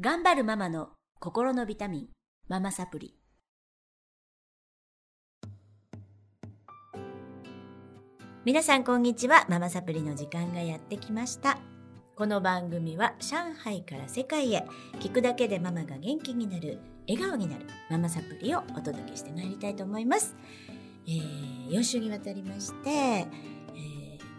頑張るママの心のビタミン、ママサプリ。皆さんこんにちは。ママサプリの時間がやってきました。この番組は上海から世界へ聞くだけでママが元気になる、笑顔になるママサプリをお届けしてまいりたいと思います。えー、4週にわたりまして、えー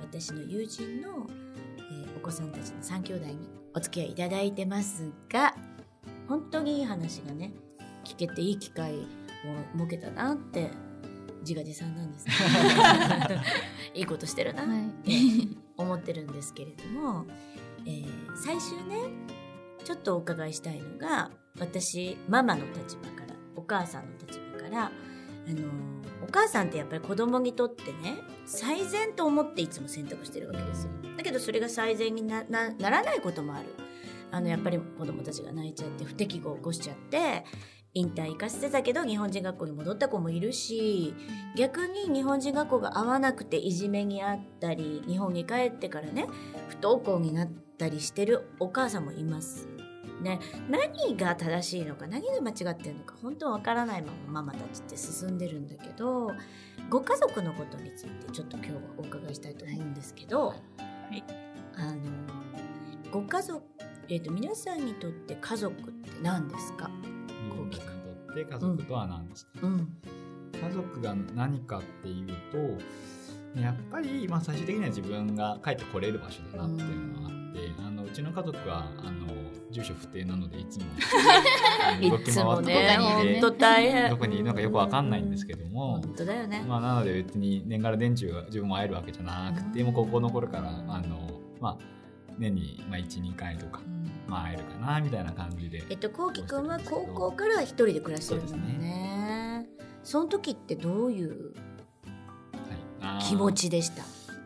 私の友人の、えーお子さんたちの3兄弟にお付き合いいただいてますが、本当にいい話がね、聞けていい機会を設けたなって、自画自賛なんですけど いいことしてるなって思ってるんですけれども、えー最終ね、ちょっとお伺いしたいのが、私、ママの立場から、お母さんの立場から、あのーお母さんってやっぱり子供にとってね、最善と思っていつも選択してるわけですよ。だけどそれが最善にななならないこともある。あの、やっぱり子供たちが泣いちゃって、不適合を起こしちゃって、引退行かせてたけど日本人学校に戻った子もいるし、逆に日本人学校が合わなくていじめにあったり、日本に帰ってからね、不登校になったりしてるお母さんもいます。ね、何が正しいのか何が間違ってるのか本当わからないままママたちって進んでるんだけどご家族のことについてちょっと今日はお伺いしたいと思うんですけど、い。あのご家族、えー、と皆さんにとって家族って何ですか、とって家族とは何ですか、うん。家族が何かっていうとやっぱり、まあ、最終的には自分が帰ってこれる場所だなっていうのはあって、あのうちの家族はあの住所不定なのでいつも。動き回ってねどこにいて。本当大変。どこにいるのかよくわかんないんですけども、本当だよね、まあ、なので別に年がら年中は自分も会えるわけじゃなくて、うん。もう高校の頃からあの、まあ、年に、まあ、12回とか、うん。まあ、会えるかなみたいな感じで。えっとこうきくんは高校から一人で暮らしてるんだもんね。その時ってどういう気持ちでした？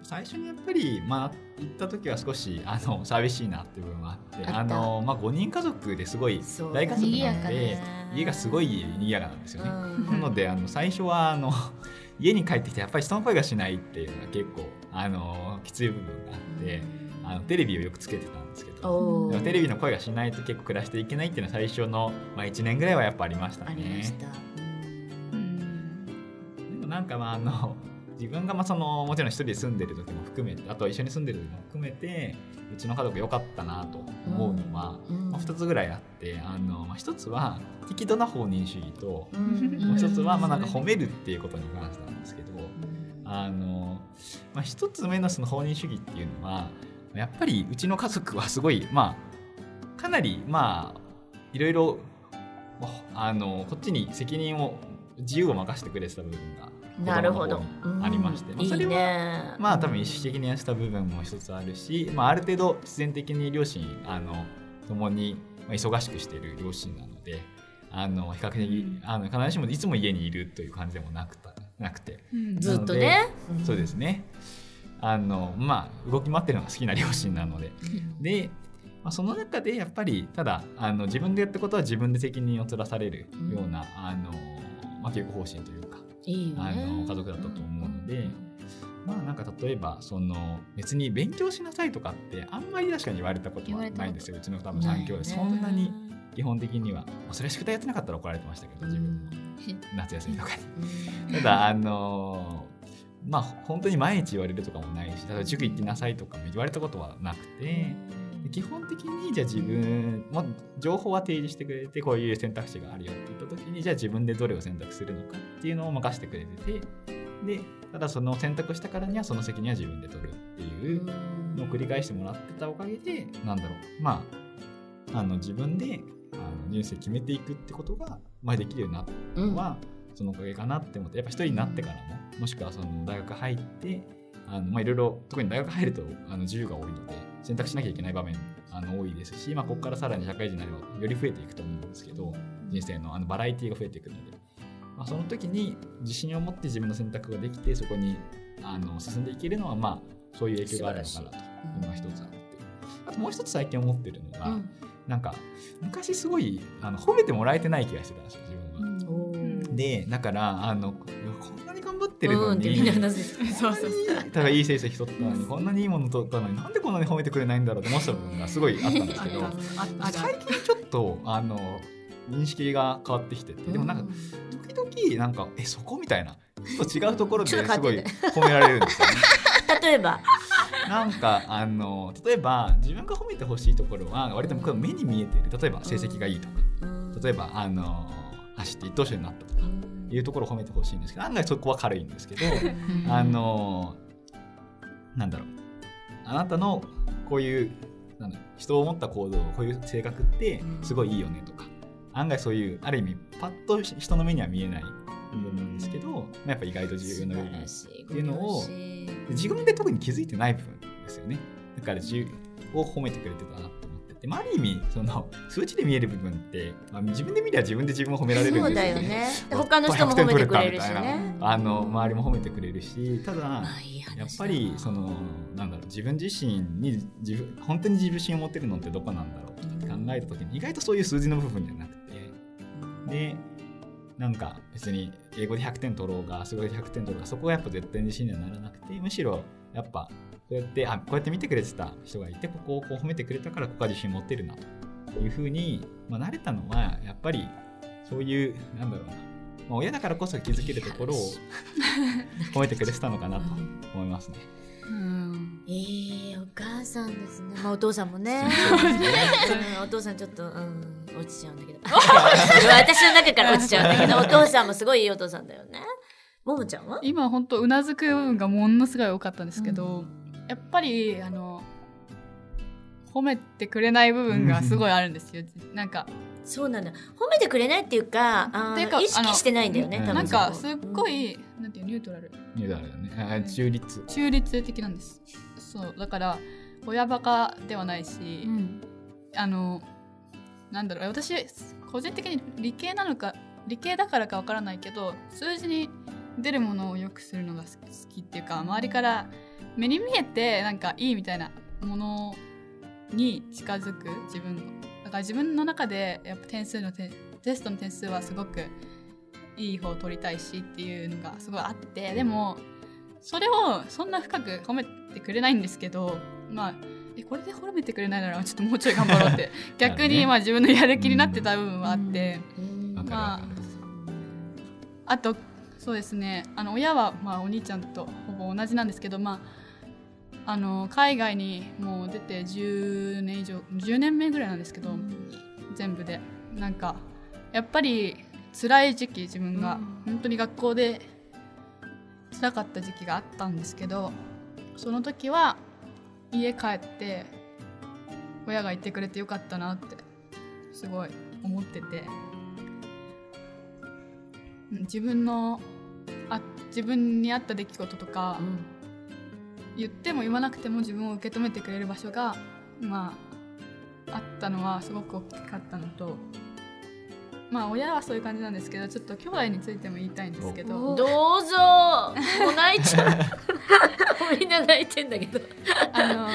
最初にやっぱり、まあ、行った時は少しあの寂しいなっていう部分があってあの、まあ、5人家族ですごい大家族なので家がすごい賑やかなんですよね。うん。なのであの最初はあの 家に帰ってきてやっぱり人の声がしないっていうのが結構あのきつい部分があってあのテレビをよくつけてたんですけどテレビの声がしないと結構暮らしていけないっていうのは最初の、まあ、1年ぐらいはやっぱありましたありまねし。た、うん。でもなんかまああの自分がまあそのもちろん一人で住んでる時も含めてあとは一緒に住んでる時も含めてうちの家族良かったなと思うのは、うんまあ、2つぐらいあってあの、まあ、1つは適度な放任主義と、うんもう1つはまあなんかうん褒めるっていうことに関してなんですけど、あの、まあ、1つ目のその放任主義っていうのはやっぱりうちの家族はすごいまあかなりまあいろいろあのこっちに責任を自由を任せてくれてた部分がなるほど。ありまして、まあそれはね。まあ多分意識的にやした部分も一つあるし、まあ、ある程度必然的に両親あの共にまあ忙しくしている両親なのであの比較的あの必ずしもいつも家にいるという感じでもなくたなくて、ずっとね、そうですね。あのまあ動き回ってるのが好きな両親なので。で、まあ、その中でやっぱりただあの自分でやったことは自分で責任を取らされるような、あのまあ、教育方針というかいいあの家族だったと思うので、まあなんか例えばその別に勉強しなさいとかってあんまり確かに言われたことはないんですよ。うちの多分3兄弟。そんなに基本的には、まあそれは宿題やってなかったら怒られてましたけど自分も。夏休みとかに。ただあのまあ本当に毎日言われるとかもないし例えば塾行ってなさいとかも言われたことはなくて基本的にじゃあ自分も情報は提示してくれてこういう選択肢があるよって言った時にじゃあ自分でどれを選択するのかっていうのを任せてくれててでただその選択したからにはその責任は自分で取るっていうのを繰り返してもらってたおかげでなんだろうまああの自分であの人生決めていくってことが、まあ、できるようになったのは、そのおかげかなって思ってやっぱ一人になってからももしくはその大学入ってあの、まあ、いろいろ特に大学入るとあの自由が多いので選択しなきゃいけない場面あの多いですし、まあ、ここからさらに社会人になればより増えていくと思うんですけど人生のあのバラエティーが増えていくので、まあ、その時に自信を持って自分の選択ができてそこにあの進んでいけるのはまあそういう影響があるのかなと。いうのが一つあって。あともう一つ最近思ってるのが、うん。なんか昔すごいあの褒めてもらえてない気がしてたんですよ自分は。でだからあの頑張ってるのうんってに、みんな話す そうそうただいい成績取ったのにこんなにいいもの取ったのになんでこんなに褒めてくれないんだろうと思ってた部分がすごいあったんですけど最近ちょっとあの認識が変わってきててでもなんか時々なんかえそこみたいなちょっと違うところですごい褒められるんですよね。例えば。なんかあの例えば自分が褒めてほしいところは割と目に見えている例えば成績がいいとか、例えばあの走って一等賞になったとかいうところを褒めてほしいんですけど案外そこは軽いんですけどあのなんだろう。あなたのこういうなんだ人を思った行動こういう性格ってすごいいいよねとか、案外そういうある意味パッと人の目には見えない部分なんですけど、やっぱ意外と重要な部分っていうのを自分で特に気づいてない部分ですよね。だから自を褒めてくれてたなと思ってて、まあ、ある意味その数値で見える部分って、まあ、自分で見りゃ自分で自分を褒められるんですよ、ね、そうだよね。他の人も褒めてくれるしね。あの周りも褒めてくれるしただやっぱりそのなんだろう自分自身に自分本当に自信を持ってるのってどこなんだろうって考えた時に意外とそういう数字の部分じゃなくて。でなんか別に英語で100点取ろうが数学で100点取ろうがそこはやっぱ絶対自信にはならなくてむしろやっぱこうやってあこうやって見てくれてた人がいてここをこう褒めてくれたからここは自信持ってるなというふうに、まあ、慣れたのはやっぱりそういうなんだろうな、まあ、親だからこそ気づけるところを 褒めてくれてたのかなと思いますね。うんえー、お母さんですね。まあ、お父さんもね。お父さんちょっと、うん、落ちちゃうんだけど。私の中から落ちちゃうんだけど、お父さんもすごいいいお父さんだよね。ももちゃんは？今本当うなずく部分がものすごい多かったんですけど、うん、やっぱりあの褒めてくれない部分がすごいあるんですよ。なんかそうなんだ。褒めてくれないっていうかあいうか意識してないんだよねなんかすっごい、うん、なんていうニュートラル。ニュートラルだね。中立。中立的なんです。そうだから親バカではないし、うん、あのなんだろう。私個人的に理系なのか理系だからかわからないけど数字に出るものをよくするのが好きっていうか周りから目に見えてなんかいいみたいなものに近づく自分の。だから自分の中でやっぱ点数のテストの点数はすごくいい方を取りたいしっていうのがすごいあってでもそれをそんな深く褒めてくれないんですけどまあえこれで褒めてくれないならちょっともうちょい頑張ろうって。逆にまあ自分のやる気になってた部分はあって、まああとそうですね。あの親はまあお兄ちゃんとほぼ同じなんですけどまああの海外にもう出て10年以上10年目ぐらいなんですけど、全部で。なんかやっぱり辛い時期自分が、本当に学校で辛かった時期があったんですけどその時は家帰って親が言ってくれてよかったなってすごい思ってて。自分のあ自分に合った出来事とか、うん、言っても言わなくても自分を受け止めてくれる場所がまああったのはすごく大きかったのとまあ親はそういう感じなんですけどちょっと兄弟についても言いたいんですけど。どうぞ。もう泣いちゃう。みんな泣いてんだけど。あの、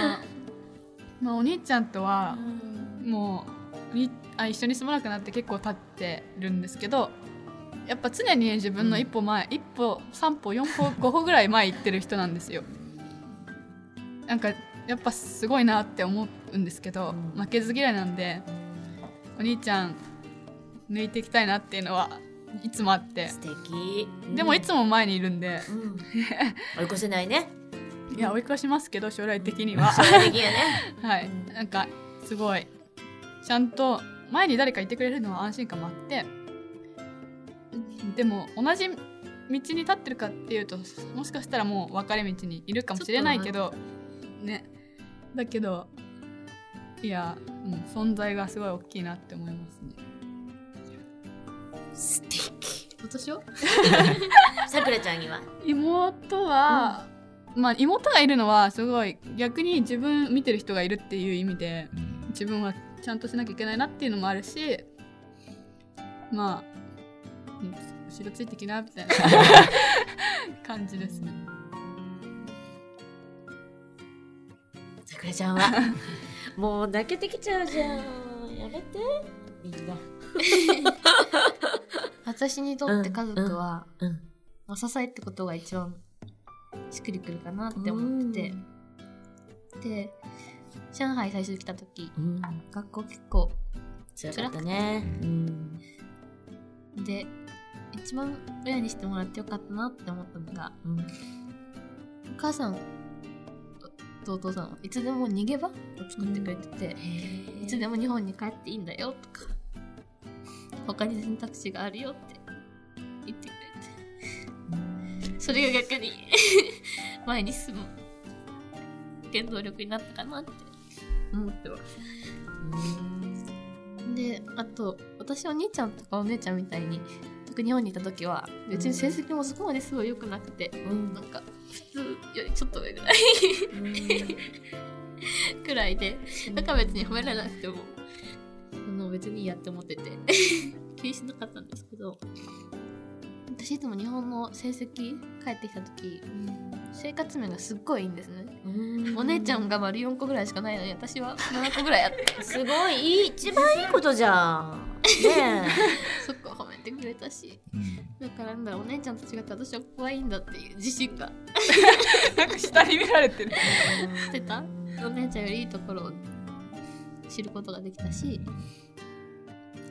まあ、お兄ちゃんとはもうあ一緒に住まなくなって結構経ってるんですけどやっぱ常に自分の一歩前、うん、一歩三歩四歩五歩ぐらい前行ってる人なんですよ。なんかやっぱすごいなって思うんですけど、負けず嫌いなんでお兄ちゃん抜いていきたいなっていうのはいつもあって。素敵、うん、でもいつも前にいるんで、うん、追い越せないね。いや追い越しますけど将来的には。将来的にはね。はい。なんかすごい。ちゃんと前に誰かいてくれるのは安心感もあって。でも同じ道に立ってるかっていうともしかしたらもう分かれ道にいるかもしれないけどね。だけどいや、うん、存在がすごい大きいなって思いますね素敵。私は さくらちゃんには？妹は、うん、まあ妹がいるのはすごい逆に自分見てる人がいるっていう意味で、うん、自分はちゃんとしなきゃいけないなっていうのもあるしまあ、うん、後ろついてきなみたいな 感じですね。さくらちゃんは？もう泣けてきちゃうじゃん。やめて。みんな私にとって家族は、うんうんまあ、支えってことが一番しっくりくるかなって思ってて、で上海最初来た時、学校結構辛かったね。うん。で、一番親にしてもらってよかったなって思ったのが、うん、お母さんとお父さんはいつでも逃げ場を作ってくれてて、うん、いつでも日本に帰っていいんだよとか他に選択肢があるよって言ってくれて、それが逆に 前に進む原動力になったかなって。思ってます。であと私お兄ちゃんとかお姉ちゃんみたいに特に日本にいた時は別に成績もそこまですごい良くなくて、うん、なんか普通よりちょっと上ぐらい くらいでだから別に褒められなくても別にいいやって思ってて。気にしなかったんですけど。私いつも日本の成績帰ってきた時、生活面がすっごいいいんですね。お姉ちゃんが丸4個ぐらいしかないのに私は7個ぐらいあって。すごいいい一番いいことじゃん。ね そこ褒めてくれたし、うん、だからなんだお姉ちゃんと違って私は怖いんだっていう自信が。なんか下に見られてる。してた？お姉ちゃんよりいいところを知ることができたし、ね、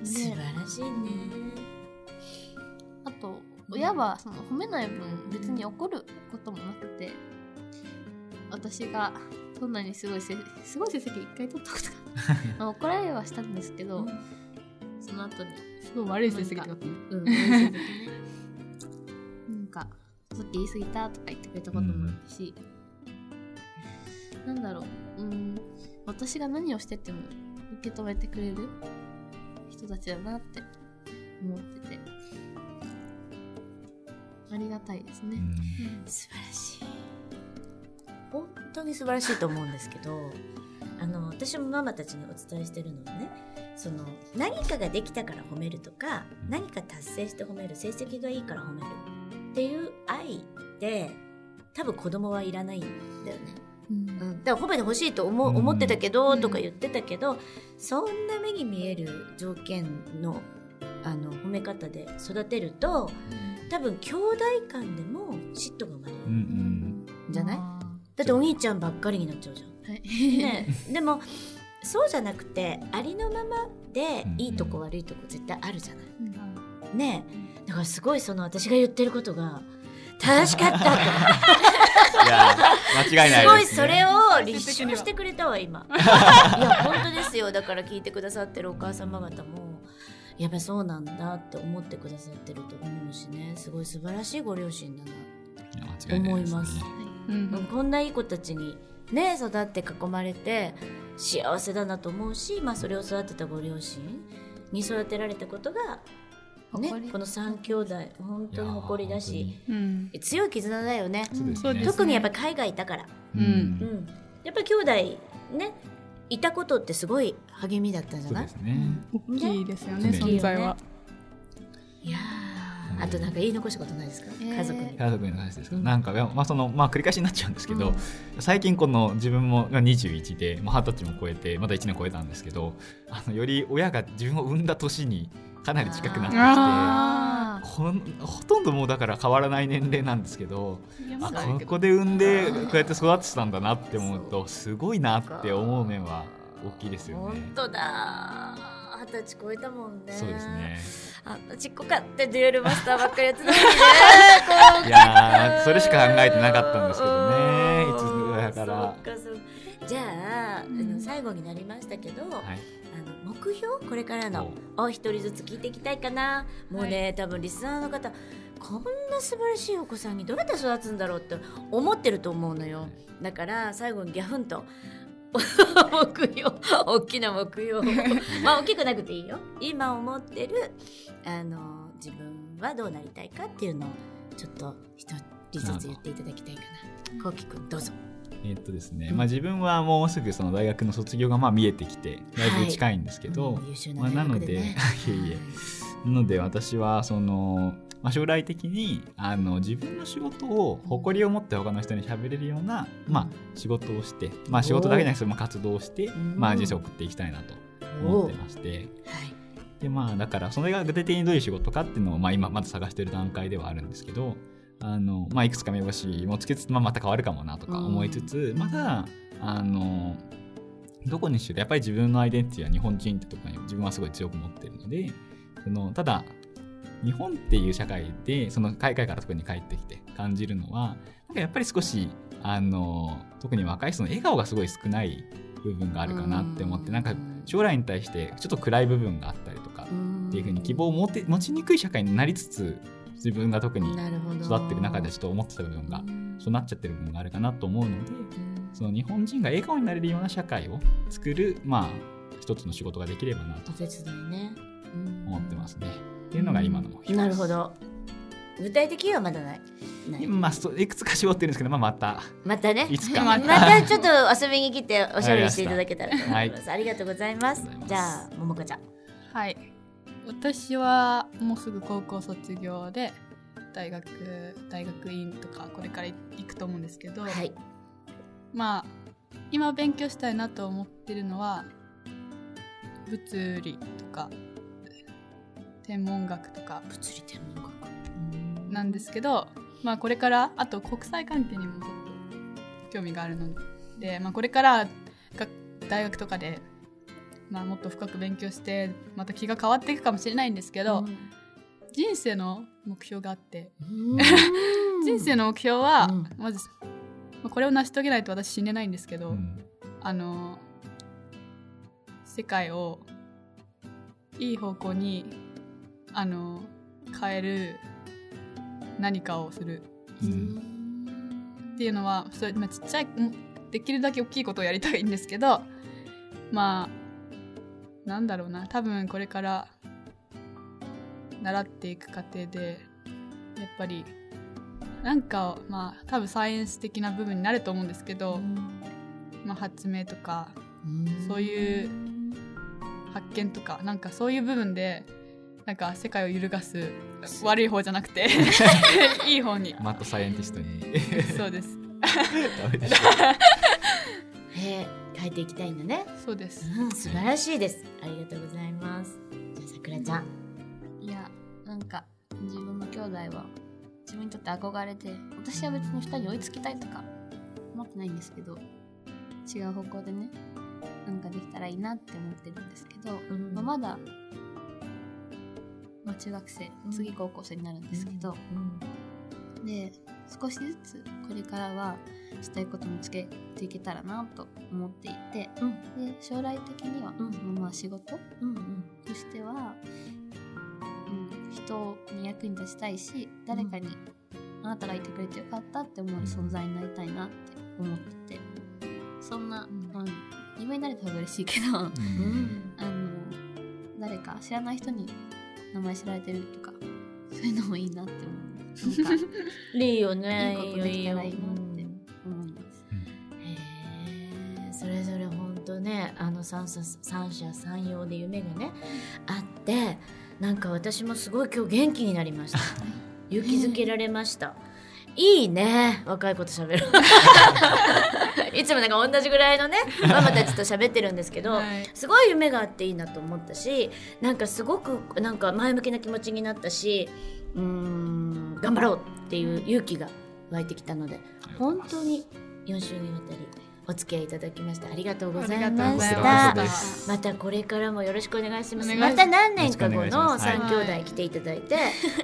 素晴らしいね。あと親はその褒めない分別に怒ることもなくて私がそんなにすごいせすごい成績一回取ったことが 怒られはしたんですけど、その後にすごい悪い成績ってことうんなんかちょっと言い過ぎたとか言ってくれたこともあるし、うん、なんだろううん私が何をしてても受け止めてくれる人たちだなって思ってて。ありがたいですね、うん、素晴らしい。本当に素晴らしいと思うんですけどあの私もママたちにお伝えしてるのはねその何かができたから褒めるとか何か達成して褒める成績がいいから褒めるっていう愛で多分子供はいらないんだよね。うん、だから褒めてほしいと思思ってたけど、とか言ってたけど、そんな目に見える条件のあの褒め方で育てると、多分兄弟間でも嫉妬が生まれる、うんうん、じゃない？だってお兄ちゃんばっかりになっちゃうじゃん。はい、ね、でもそうじゃなくてありのままでいいとこ悪いとこ絶対あるじゃない？うん、ね。だからすごいその私が言ってることが正しかったと。いや間違いない、ね、すごいそれを立証してくれたわ今。いや本当ですよ。だから聞いてくださってるお母様方もやっぱそうなんだって思ってくださってると思うしね。すごい素晴らしいご両親だな。と思います、ねうん、こんないい子たちにね育って囲まれて幸せだなと思うし、まあ、それを育てたご両親に育てられたことがね、この3兄弟本当に誇りだし、うん、強い絆だよね、ね、特にやっぱり海外いたから、うん、うん、やっぱり兄弟ねいたことってすごい励みだったんじゃない？ね。大きいですよね存在は。いやあとなんか言い残したことないですか、家族に。家族にの話ですか、うん、なんか、まあそのまあ、繰り返しになっちゃうんですけど、うん、最近この自分も21で二十歳も超えてまだ1年超えたんですけどあのより親が自分を産んだ年にかなり近くなってきてほほとんどもうだから変わらない年齢なんですけどあここで産んでこうやって育てたんだなって思うとすごいなって思う面は大きいですよね。本当だ二十歳超えたもんね。そうですね。あんなちっこかってデュエルマスターばっかりやってたのにね。いやそれしか考えてなかったんですけどね。いつぐらいから。じゃあ、うん、最後になりましたけど、はい。目標？これからのお一人ずつ聞いていきたいかな。もうね、はい、多分リスナーの方こんな素晴らしいお子さんにどうやって育つんだろうって思ってると思うのよ。だから最後にギャフンと 目標大きな目標 まあ大きくなくていいよ。今思ってるあの自分はどうなりたいかっていうのをちょっと一人ずつ言っていただきたいかな。こうきくんどうぞえっとですね、まあ、自分はもうすぐその大学の卒業がまあ見えてきてだいぶ近いんですけど、はい、まあ、なので いえいえ。なので私はその、まあ、将来的にあの自分の仕事を誇りを持って他の人に喋れるような、まあ、仕事をして、まあ、仕事だけじゃなくて活動をして、まあ、人生を送っていきたいなと思ってまして。でまあだからそれが具体的にどういう仕事かっていうのを、まあ、今まず探してる段階ではあるんですけどあの、まあ、いくつか目星もつけつつ、まあ、また変わるかもなとか思いつつ、まだ、あの、どこにしろやっぱり自分のアイデンティティは日本人ってところに自分はすごい強く持ってるのでそのただ日本っていう社会でその海外から特に帰ってきて感じるのはなんかやっぱり少しあの特に若い人の笑顔がすごい少ない部分があるかなって思ってなんか将来に対してちょっと暗い部分があったりとかっていうふうに希望を持て持ちにくい社会になりつつ自分が特に育ってる中でちょっと思ってた部分がそうなっちゃってる部分があるかなと思うのでその日本人が笑顔になれるような社会を作るまあ一つの仕事ができればなと思ってますね。っていうのが今の目標なるほど。具体的にはまだない？まあ、いくつか絞ってるんですけど、まあ、また。またね。いつか。またちょっと遊びに来ておしゃべりしていただけたらと思います、はい、ありがとうございます。じゃあ桃子ちゃん。はい私はもうすぐ高校卒業で大学大学院とかこれから行くと思うんですけど、はい、まあ今勉強したいなと思ってるのは物理とか天文学とか。物理天文学。なんですけど、まあ、これからあと国際関係にもちょっと興味があるので、まあ、これから大学とかで、まあ、もっと深く勉強してまた気が変わっていくかもしれないんですけど、うん、人生の目標があって。人生の目標は、うん、まず、まあ、これを成し遂げないと私死ねないんですけど、うん、あの世界をいい方向にあの変える何かをする、うん、っていうのはそれ、まあ、ちっちゃいできるだけ大きいことをやりたいんですけどまあなんだろうな。多分これから習っていく過程でやっぱりなんかまあ多分サイエンス的な部分になると思うんですけど、まあ、発明とかそういう発見とかなんかそういう部分でなんか世界を揺るがす悪い方じゃなくて いい方に。マットサイエンティストに。そうです。へ え変えていきたいんだね。そうです、うん、素晴らしいです。ありがとうございます。じゃあさくらちゃん。いやなんか自分の兄弟は自分にとって憧れて私は別に2人に追いつきたいとか思ってないんですけど違う方向でねなんかできたらいいなって思ってるんですけど、うん、まあ、まだまあ、中学生次高校生になるんですけど、で少しずつこれからはしたいこと見つけていけたらなと思っていて、うん、で将来的にはそのまあ仕事？としては、うん、人に役に立ちたいし誰かにあなたがいてくれてよかったって思う存在になりたいなって思ってて。そんな、うん、夢になれた方が嬉しいけど、うん、あの誰か知らない人に名前知られてるとかそういうのもいいなって思 いいよねいいことできたらいいなって。思います、へえそれぞれ本当ねあの三者三者三様で夢がねあってなんか私もすごい今日元気になりました。勇気づけられました、いいね若い子と喋る いつもなんか同じぐらいのねママたちと喋ってるんですけど、はい、すごい夢があっていいなと思ったしなんかすごくなんか前向きな気持ちになったしうん頑張ろうっていう勇気が湧いてきたので本当に4週にわたりお付き合いいただきましてありがとうございました。また。これからもよろしくお願いします。また何年か後の三兄弟来ていただいて、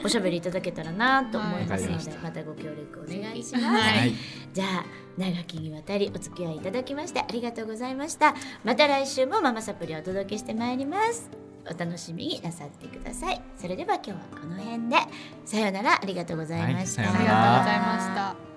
おしゃべりい。ただけたらなと思い。ますので、またご協力お願い。します、はい、じゃあ長きにわたりお付き合い。い。ただきましてありがとうござい。ましたまた来週もママサプリをお届けしてまい。りますお楽しみになさってください。それでは今日はこの辺で。さようなら。ありがとうございました、はい、ありがとうございました